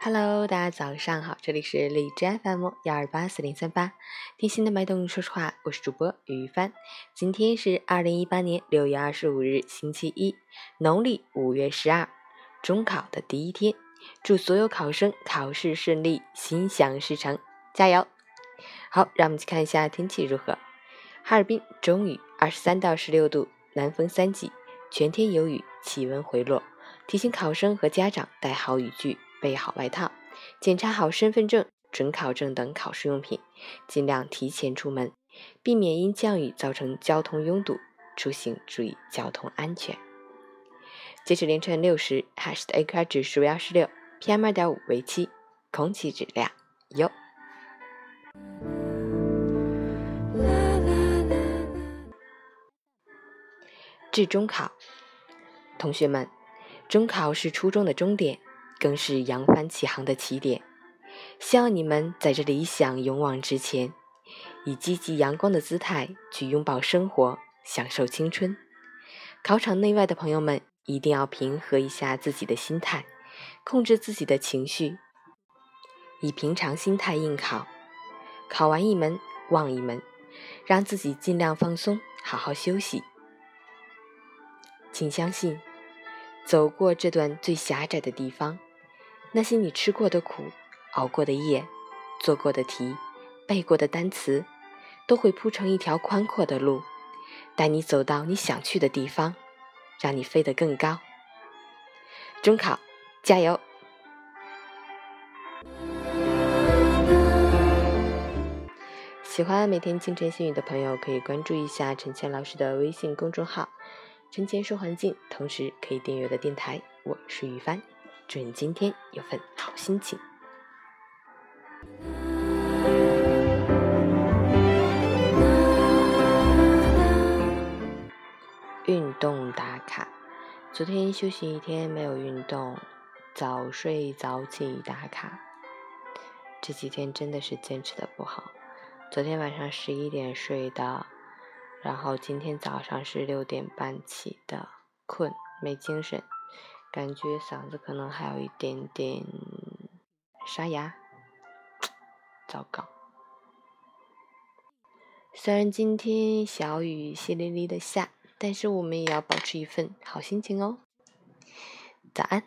Hello，大家早上好，这里是荔枝 FM 幺二八四零三八，贴心的脉动，说实话，我是主播于帆。今天是二零一八年六月二十五日，星期一，农历五月十二，中考的第一天，祝所有考生考试顺利，心想事成，加油！好，让我们去看一下天气如何。哈尔滨中雨，二十三到十六度，南风三级，全天有雨，气温回落，提醒考生和家长带好雨具。备好外套，检查好身份证、准考证等考试用品，尽量提前出门，避免因降雨造成交通拥堵。出行注意交通安全。截止凌晨六时，海市的 AQI 指数为二十六，PM 二点五为七，空气质量优。至中考，同学们，中考是初中的终点。更是扬帆起航的起点，希望你们在这理想勇往直前，以积极阳光的姿态去拥抱生活，享受青春。考场内外的朋友们，一定要平和一下自己的心态，控制自己的情绪，以平常心态应考。考完一门忘一门，让自己尽量放松，好好休息。请相信，走过这段最狭窄的地方。那些你吃过的苦、熬过的夜、做过的题、背过的单词，都会铺成一条宽阔的路，带你走到你想去的地方，让你飞得更高。中考，加油！喜欢每天清晨心语的朋友，可以关注一下陈谦老师的微信公众号“陈谦说环境”，同时可以订阅我的电台。我是雨帆。祝你今天有份好心情。运动打卡，昨天休息一天没有运动，早睡早起打卡。这几天真的是坚持的不好。昨天晚上十一点睡的，然后今天早上是六点半起的，困没精神。感觉嗓子可能还有一点点沙哑，糟糕。虽然今天小雨淅沥沥的下，但是我们也要保持一份好心情哦。早安。